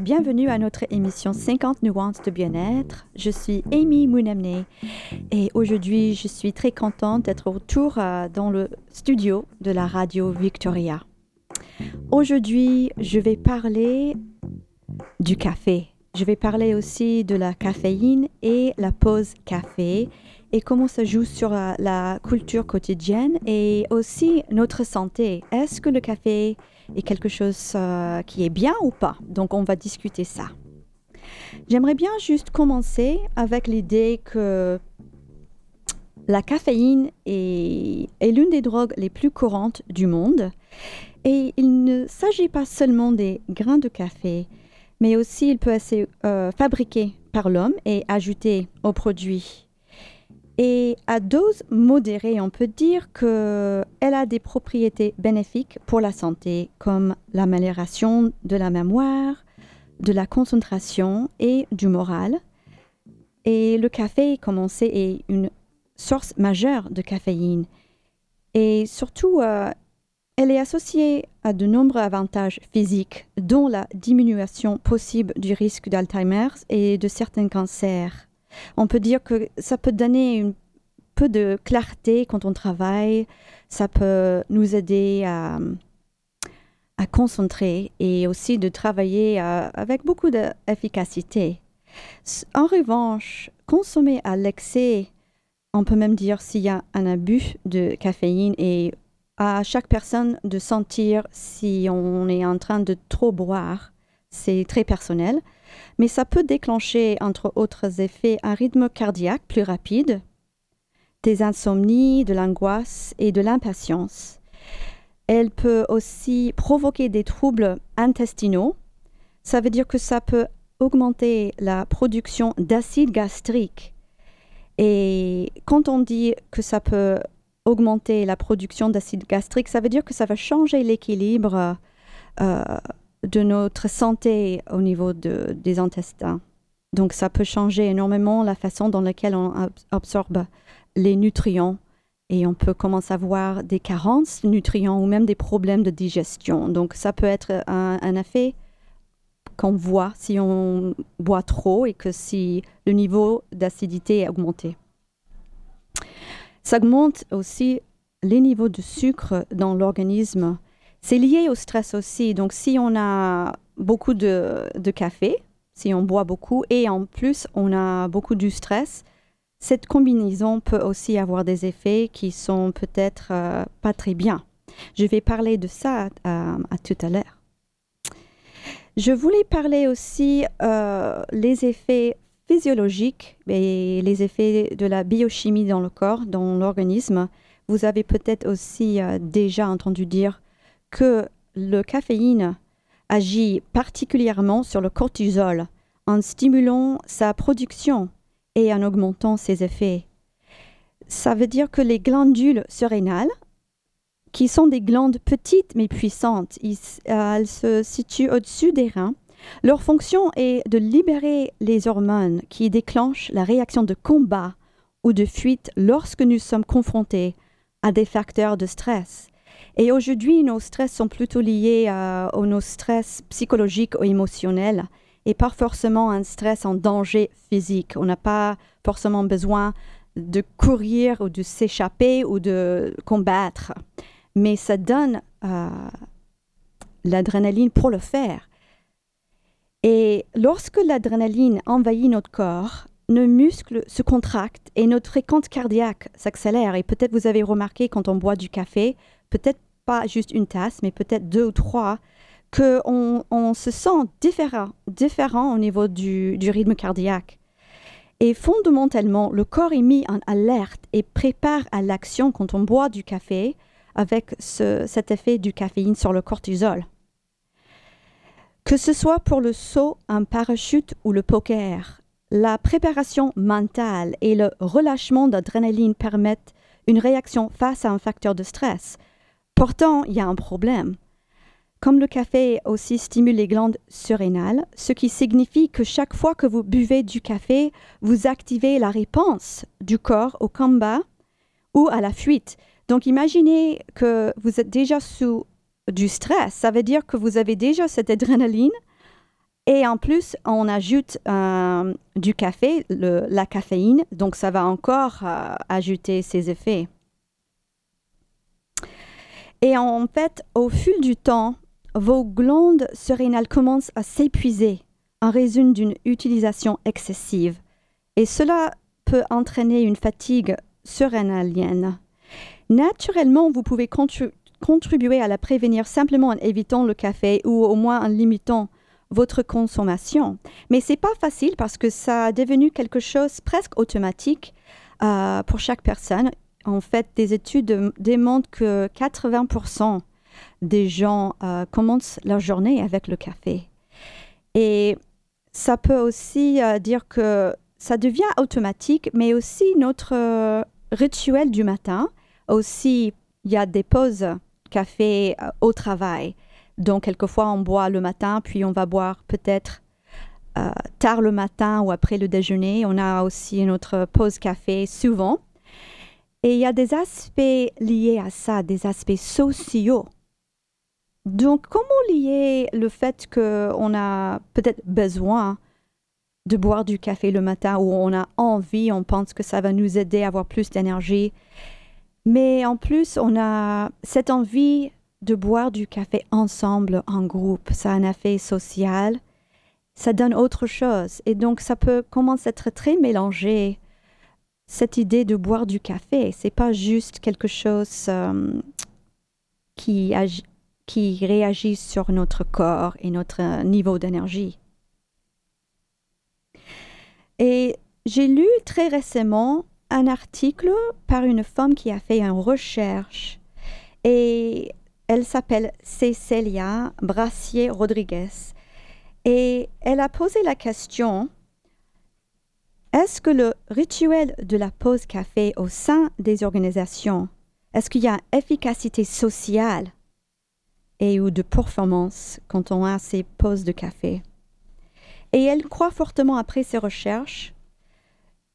Bienvenue à notre émission 50 nuances de bien-être. Je suis Amy Mounamne et aujourd'hui je suis très contente d'être retour euh, dans le studio de la radio Victoria. Aujourd'hui je vais parler du café. Je vais parler aussi de la caféine et la pause café et comment ça joue sur la, la culture quotidienne et aussi notre santé. Est-ce que le café est quelque chose euh, qui est bien ou pas Donc on va discuter ça. J'aimerais bien juste commencer avec l'idée que la caféine est, l'une des drogues les plus courantes du monde et il ne s'agit pas seulement des grains de café, mais aussi il peut être euh, fabriqué par l'homme et ajouté aux produits et à dose modérée, on peut dire qu'elle a des propriétés bénéfiques pour la santé, comme l'amélioration de la mémoire, de la concentration et du moral. Et le café, comme on sait, est une source majeure de caféine. Et surtout, euh, elle est associée à de nombreux avantages physiques, dont la diminution possible du risque d'Alzheimer et de certains cancers. On peut dire que ça peut donner un peu de clarté quand on travaille, ça peut nous aider à, concentrer et aussi de travailler euh, avec beaucoup d'efficacité. En revanche, consommer à l'excès, on peut même dire s'il y a un abus de caféine et à chaque personne de sentir si on est en train de trop boire, c'est très personnel mais ça peut déclencher, entre autres effets, un rythme cardiaque plus rapide, des insomnies, de l'angoisse et de l'impatience. Elle peut aussi provoquer des troubles intestinaux. Ça veut dire que ça peut augmenter la production d'acide gastrique. Et quand on dit que ça peut augmenter la production d'acide gastrique, ça veut dire que ça va changer l'équilibre euh, de notre santé au niveau des intestins. Donc ça peut changer énormément la façon dans laquelle on absorbe les nutriments et on peut commencer à avoir des carences de nutriments ou même des problèmes de digestion. Donc ça peut être un, effet qu'on voit si on boit trop et que si le niveau d'acidité est augmenté. Ça augmente aussi les niveaux de sucre dans l'organisme c'est lié au stress aussi. Donc, si on a beaucoup de, café, si on boit beaucoup et en plus on a beaucoup du stress, cette combinaison peut aussi avoir des effets qui sont peut-être euh, pas très bien. Je vais parler de ça euh, à tout à l'heure. Je voulais parler aussi euh, les effets physiologiques et les effets de la biochimie dans le corps, dans l'organisme. Vous avez peut-être aussi déjà entendu dire que le caféine agit particulièrement sur le cortisol en stimulant sa production et en augmentant ses effets. Ça veut dire que les glandules surrénales, qui sont des glandes petites mais puissantes, elles se situent au-dessus des reins. Leur fonction est de libérer les hormones qui déclenchent la réaction de combat ou de fuite lorsque nous sommes confrontés à des facteurs de stress. Et aujourd'hui, nos stress sont plutôt liés à, nos stress psychologiques ou émotionnels et pas forcément un stress en danger physique. On n'a pas forcément besoin de courir ou de s'échapper ou de combattre. Mais ça donne euh, l'adrénaline pour le faire. Et lorsque l'adrénaline envahit notre corps, nos muscles se contractent et notre fréquence cardiaque s'accélère. Et peut-être vous avez remarqué quand on boit du café, peut-être pas juste une tasse, mais peut-être deux ou trois, qu'on on se sent différent, différent au niveau du, rythme cardiaque. Et fondamentalement, le corps est mis en alerte et prépare à l'action quand on boit du café avec cet effet du caféine sur le cortisol. Que ce soit pour le saut, un parachute ou le poker, la préparation mentale et le relâchement d'adrénaline permettent une réaction face à un facteur de stress, Pourtant, il y a un problème. Comme le café aussi stimule les glandes surrénales, ce qui signifie que chaque fois que vous buvez du café, vous activez la réponse du corps au combat ou à la fuite. Donc imaginez que vous êtes déjà sous du stress. Ça veut dire que vous avez déjà cette adrénaline Et en plus, on ajoute euh, du café, la caféine, donc ça va encore euh, ajouter ses effets. Et en fait, au fil du temps, vos glandes surrénales commencent à s'épuiser en raison d'une utilisation excessive. Et cela peut entraîner une fatigue surrénalienne. Naturellement, vous pouvez contribuer à la prévenir simplement en évitant le café ou au moins en limitant votre consommation. Mais c'est pas facile parce que ça a devenu quelque chose presque automatique euh, pour chaque personne. En fait, des études démontrent que 80% des gens euh, commencent leur journée avec le café. Et ça peut aussi euh, dire que ça devient automatique, mais aussi notre rituel du matin. Aussi, il y a des pauses café au travail. Donc, quelquefois, on boit le matin, puis on va boire peut-être euh, tard le matin ou après le déjeuner. On a aussi notre pause café souvent. Et il y a des aspects liés à ça, des aspects sociaux. Donc, comment lier le fait qu'on a peut-être besoin de boire du café le matin ou on a envie, on pense que ça va nous aider à avoir plus d'énergie. Mais en plus, on a cette envie de boire du café ensemble en groupe. Ça a un effet social. Ça donne autre chose. Et donc, ça peut commencer à être très mélangé. Cette idée de boire du café, c'est pas juste quelque chose euh, qui, réagit sur notre corps et notre niveau d'énergie. Et j'ai lu très récemment un article par une femme qui a fait une recherche et elle s'appelle Cecilia Brassier Rodriguez et elle a posé la question est-ce que le rituel de la pause café au sein des organisations, est-ce qu'il y a efficacité sociale et ou de performance quand on a ces pauses de café? Et elle croit fortement après ses recherches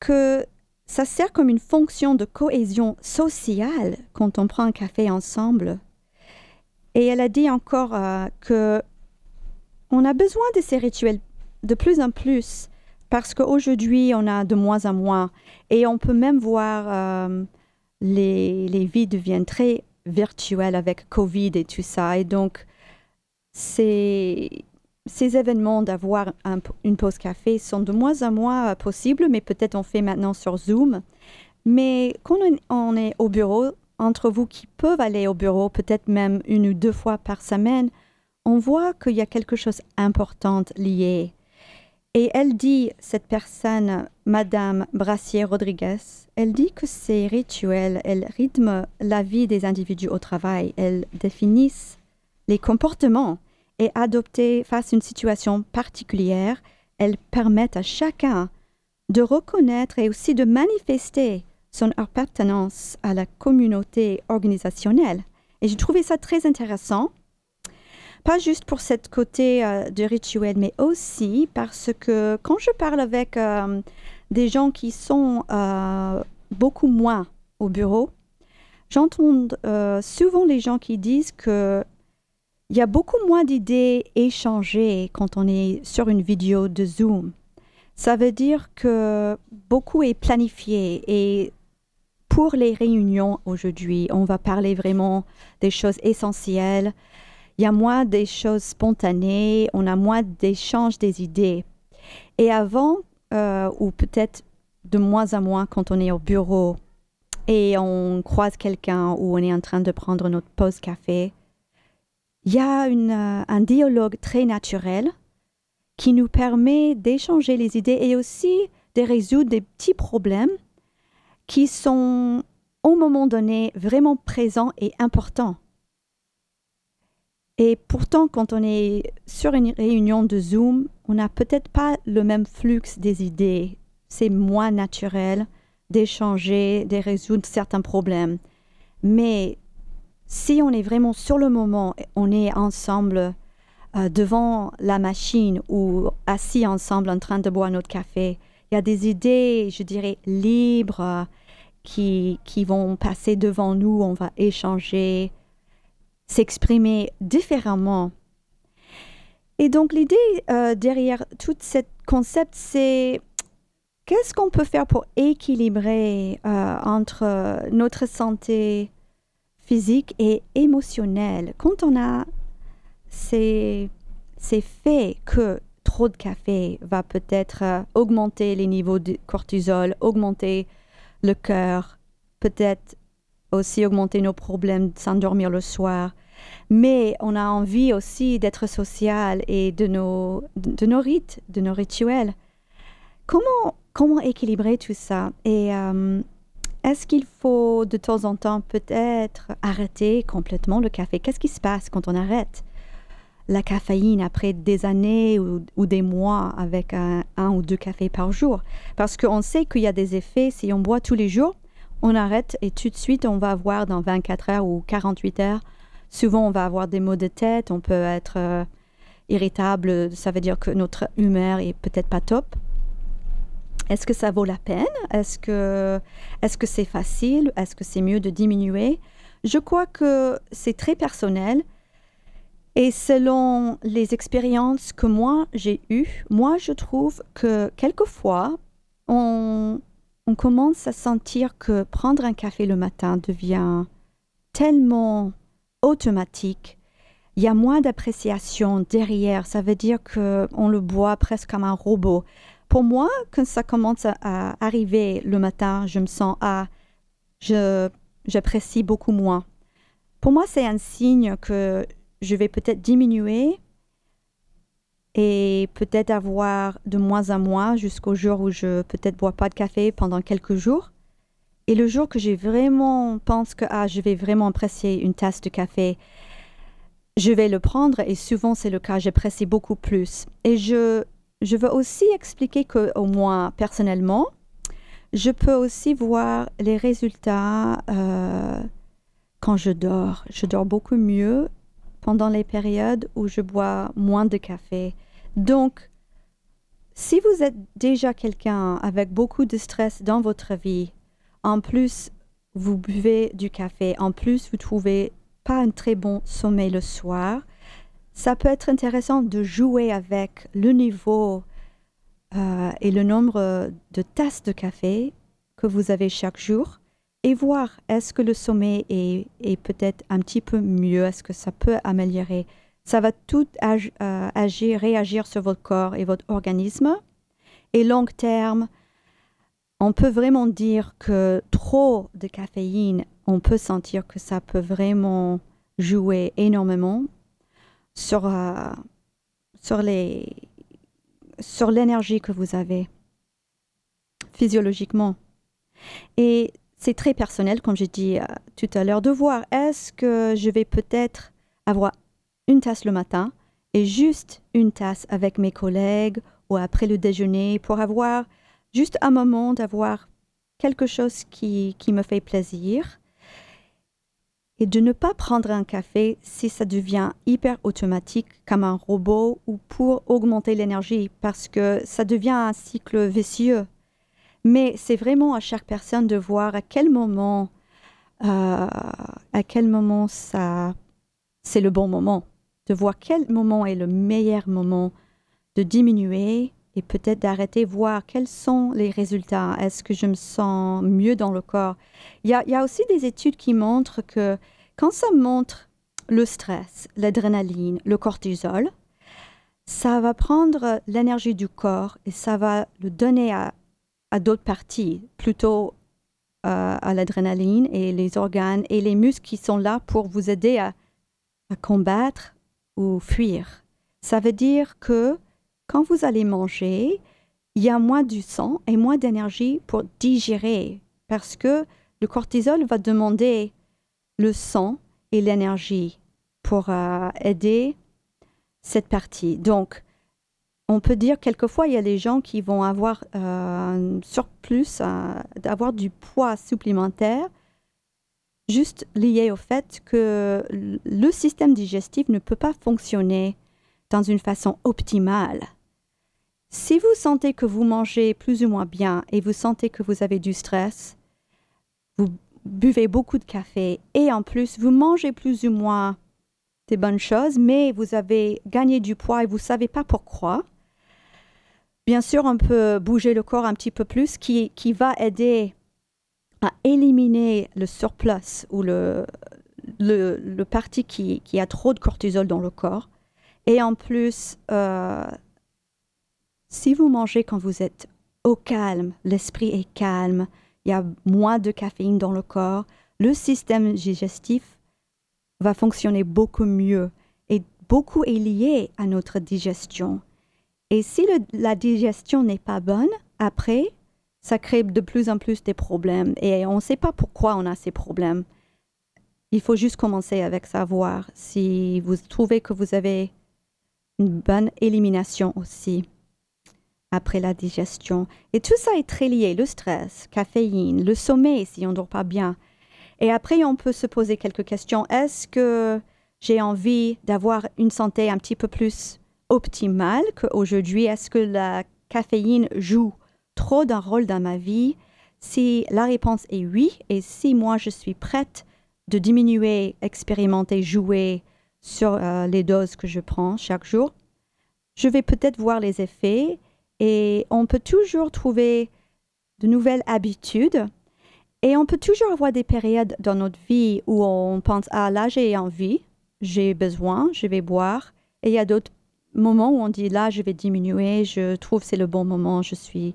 que ça sert comme une fonction de cohésion sociale quand on prend un café ensemble. Et elle a dit encore euh, que on a besoin de ces rituels de plus en plus parce qu'aujourd'hui, on a de moins en moins. Et on peut même voir euh, les, les vies deviennent très virtuelles avec Covid et tout ça. Et donc, ces, ces événements d'avoir une pause café sont de moins en moins possibles, mais peut-être on fait maintenant sur Zoom. Mais quand on est au bureau, entre vous qui peuvent aller au bureau, peut-être même une ou deux fois par semaine, on voit qu'il y a quelque chose d'important lié. Et elle dit, cette personne, Madame Brassier Rodriguez, elle dit que ces rituels, elles rythment la vie des individus au travail, elles définissent les comportements et adoptés face à une situation particulière, elles permettent à chacun de reconnaître et aussi de manifester son appartenance à la communauté organisationnelle. Et j'ai trouvé ça très intéressant, pas juste pour cette côté euh, de rituel, mais aussi parce que quand je parle avec euh, des gens qui sont euh, beaucoup moins au bureau, j'entends souvent les gens qui disent que il y a beaucoup moins d'idées échangées quand on est sur une vidéo de Zoom. Ça veut dire que beaucoup est planifié et pour les réunions aujourd'hui, on va parler vraiment des choses essentielles. Il y a moins des choses spontanées, on a moins d'échanges des idées. Et avant, euh, ou peut-être de moins en moins quand on est au bureau et on croise quelqu'un ou on est en train de prendre notre pause café, il y a euh, un dialogue très naturel qui nous permet d'échanger les idées et aussi de résoudre des petits problèmes qui sont au moment donné vraiment présents et importants. Et pourtant, quand on est sur une réunion de Zoom, on n'a peut-être pas le même flux des idées. C'est moins naturel d'échanger, de résoudre certains problèmes. Mais si on est vraiment sur le moment, on est ensemble euh, devant la machine ou assis ensemble en train de boire notre café, il y a des idées, je dirais, libres qui, qui vont passer devant nous, on va échanger, s'exprimer différemment. Et donc l'idée euh, derrière tout ce concept, c'est qu'est-ce qu'on peut faire pour équilibrer euh, entre notre santé physique et émotionnelle? Quand on a ces, ces faits que trop de café va peut-être euh, augmenter les niveaux de cortisol, augmenter le cœur, peut-être aussi augmenter nos problèmes de s'endormir le soir. Mais on a envie aussi d'être social et de nos, de nos rites, de nos rituels. Comment, comment équilibrer tout ça? Et euh, est-ce qu'il faut de temps en temps peut-être arrêter complètement le café? Qu'est-ce qui se passe quand on arrête la caféine après des années ou, des mois avec un, ou deux cafés par jour? Parce qu'on sait qu'il y a des effets, si on boit tous les jours, on arrête et tout de suite on va avoir dans 24 heures ou 48 heures, souvent on va avoir des maux de tête, on peut être euh, irritable, ça veut dire que notre humeur est peut-être pas top. Est-ce que ça vaut la peine? Est-ce que est-ce que c'est facile? Est-ce que c'est mieux de diminuer? Je crois que c'est très personnel et selon les expériences que moi j'ai eues, moi je trouve que quelquefois, on, on commence à sentir que prendre un café le matin devient tellement automatique. Il y a moins d'appréciation derrière. Ça veut dire qu'on le boit presque comme un robot. Pour moi, quand ça commence à arriver le matin, je me sens ah, je j'apprécie beaucoup moins. Pour moi, c'est un signe que je vais peut-être diminuer et peut-être avoir de moins en moins jusqu'au jour où je peut-être bois pas de café pendant quelques jours. Et le jour que j'ai vraiment pense que ah, je vais vraiment apprécier une tasse de café, je vais le prendre et souvent c'est le cas, j'apprécie beaucoup plus. Et je, je veux aussi expliquer que au moins personnellement, je peux aussi voir les résultats euh, quand je dors. Je dors beaucoup mieux pendant les périodes où je bois moins de café. Donc, si vous êtes déjà quelqu'un avec beaucoup de stress dans votre vie, en plus vous buvez du café, en plus vous trouvez pas un très bon sommeil le soir, ça peut être intéressant de jouer avec le niveau euh, et le nombre de tasses de café que vous avez chaque jour et voir est-ce que le sommeil est, peut-être un petit peu mieux, est-ce que ça peut améliorer. Ça va tout euh, agir, réagir sur votre corps et votre organisme. Et long terme, on peut vraiment dire que trop de caféine, on peut sentir que ça peut vraiment jouer énormément sur, euh, sur l'énergie que vous avez physiologiquement. Et c'est très personnel, comme j'ai dit euh, tout à l'heure, de voir est-ce que je vais peut-être avoir une tasse le matin et juste une tasse avec mes collègues ou après le déjeuner pour avoir juste un moment d'avoir quelque chose qui, qui me fait plaisir et de ne pas prendre un café si ça devient hyper automatique comme un robot ou pour augmenter l'énergie parce que ça devient un cycle vicieux. Mais c'est vraiment à chaque personne de voir à quel moment, euh, à quel moment ça, c'est le bon moment, de voir quel moment est le meilleur moment de diminuer et peut-être d'arrêter, voir quels sont les résultats. Est-ce que je me sens mieux dans le corps? Il y, a, aussi des études qui montrent que quand ça montre le stress, l'adrénaline, le cortisol, ça va prendre l'énergie du corps et ça va le donner à à d'autres parties, plutôt euh, à l'adrénaline et les organes et les muscles qui sont là pour vous aider à, combattre ou fuir. Ça veut dire que quand vous allez manger, il y a moins du sang et moins d'énergie pour digérer parce que le cortisol va demander le sang et l'énergie pour euh, aider cette partie. Donc, on peut dire quelquefois il y a des gens qui vont avoir euh, un surplus, d'avoir du poids supplémentaire, juste lié au fait que le système digestif ne peut pas fonctionner dans une façon optimale. Si vous sentez que vous mangez plus ou moins bien et vous sentez que vous avez du stress, vous buvez beaucoup de café et en plus vous mangez plus ou moins des bonnes choses, mais vous avez gagné du poids et vous ne savez pas pourquoi. Bien sûr, on peut bouger le corps un petit peu plus, qui, qui va aider éliminer le surplus ou le, le, le parti qui, qui, a trop de cortisol dans le corps. Et en plus, euh, si vous mangez quand vous êtes au calme, l'esprit est calme, il y a moins de caféine dans le corps, le système digestif va fonctionner beaucoup mieux et beaucoup est lié à notre digestion. Et si la digestion n'est pas bonne, après, ça crée de plus en plus des problèmes et on ne sait pas pourquoi on a ces problèmes. Il faut juste commencer avec savoir si vous trouvez que vous avez une bonne élimination aussi après la digestion. Et tout ça est très lié, le stress, caféine, le sommeil si on ne dort pas bien. Et après, on peut se poser quelques questions. Est-ce que j'ai envie d'avoir une santé un petit peu plus optimale qu'aujourd'hui? Est-ce que la caféine joue trop d'un rôle dans ma vie? Si la réponse est oui, et si moi je suis prête de diminuer, expérimenter, jouer sur euh, les doses que je prends chaque jour, je vais peut-être voir les effets et on peut toujours trouver de nouvelles habitudes. Et on peut toujours avoir des périodes dans notre vie où on pense, ah là j'ai envie, j'ai besoin, je vais boire. Et il y a d'autres moments où on dit, là je vais diminuer, je trouve c'est le bon moment, je suis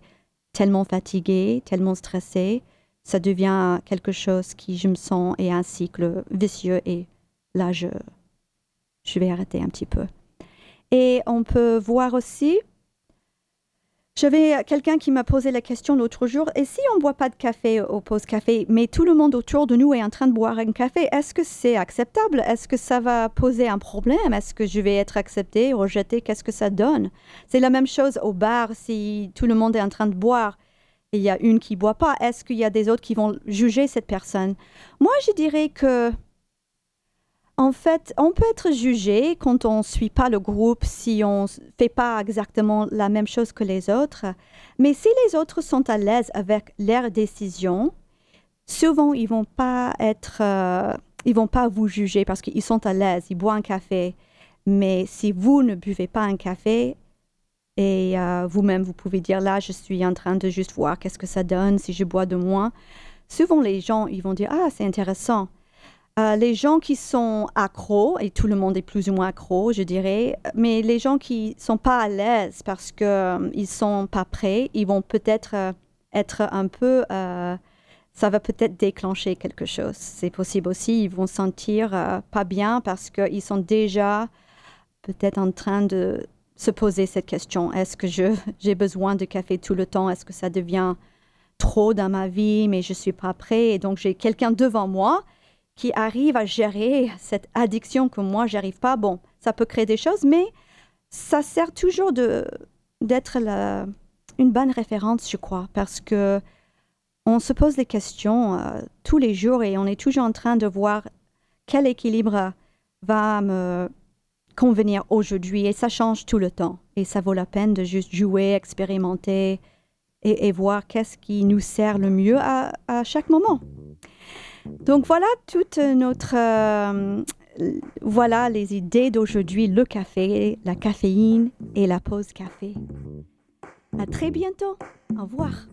tellement fatiguée, tellement stressée. Ça devient quelque chose qui, je me sens, est un cycle vicieux et là je, je vais arrêter un petit peu. Et on peut voir aussi j'avais quelqu'un qui m'a posé la question l'autre jour, et si on ne boit pas de café au pause café, mais tout le monde autour de nous est en train de boire un café, est-ce que c'est acceptable? Est-ce que ça va poser un problème? Est-ce que je vais être accepté, rejeté Qu'est-ce que ça donne? C'est la même chose au bar, si tout le monde est en train de boire et il y a une qui boit pas, est-ce qu'il y a des autres qui vont juger cette personne? Moi, je dirais que en fait, on peut être jugé quand on ne suit pas le groupe, si on ne fait pas exactement la même chose que les autres. Mais si les autres sont à l'aise avec leurs décisions, souvent ils vont pas être, euh, ils vont pas vous juger parce qu'ils sont à l'aise, ils boivent un café. Mais si vous ne buvez pas un café et euh, vous-même vous pouvez dire là, je suis en train de juste voir qu'est-ce que ça donne si je bois de moins. Souvent les gens ils vont dire ah c'est intéressant. Euh, les gens qui sont accros, et tout le monde est plus ou moins accro, je dirais, mais les gens qui sont pas à l'aise parce qu'ils euh, ils sont pas prêts, ils vont peut-être euh, être un peu, ça va peut-être déclencher quelque chose. C'est possible aussi, ils vont sentir pas bien parce qu'ils sont déjà peut-être en train de se poser cette question. Est-ce que j'ai besoin de café tout le temps? Est-ce que ça devient trop dans ma vie, mais je suis pas prêt? Et donc, j'ai quelqu'un devant moi qui arrive à gérer cette addiction que moi, j'arrive pas. Bon, ça peut créer des choses, mais ça sert toujours de, d'être une bonne référence, je crois, parce que on se pose des questions euh, tous les jours et on est toujours en train de voir quel équilibre va me convenir aujourd'hui et ça change tout le temps et ça vaut la peine de juste jouer, expérimenter et, voir qu'est-ce qui nous sert le mieux à chaque moment. Donc voilà toute notre euh, voilà les idées d'aujourd'hui, le café, la caféine et la pause café. À très bientôt. Au revoir.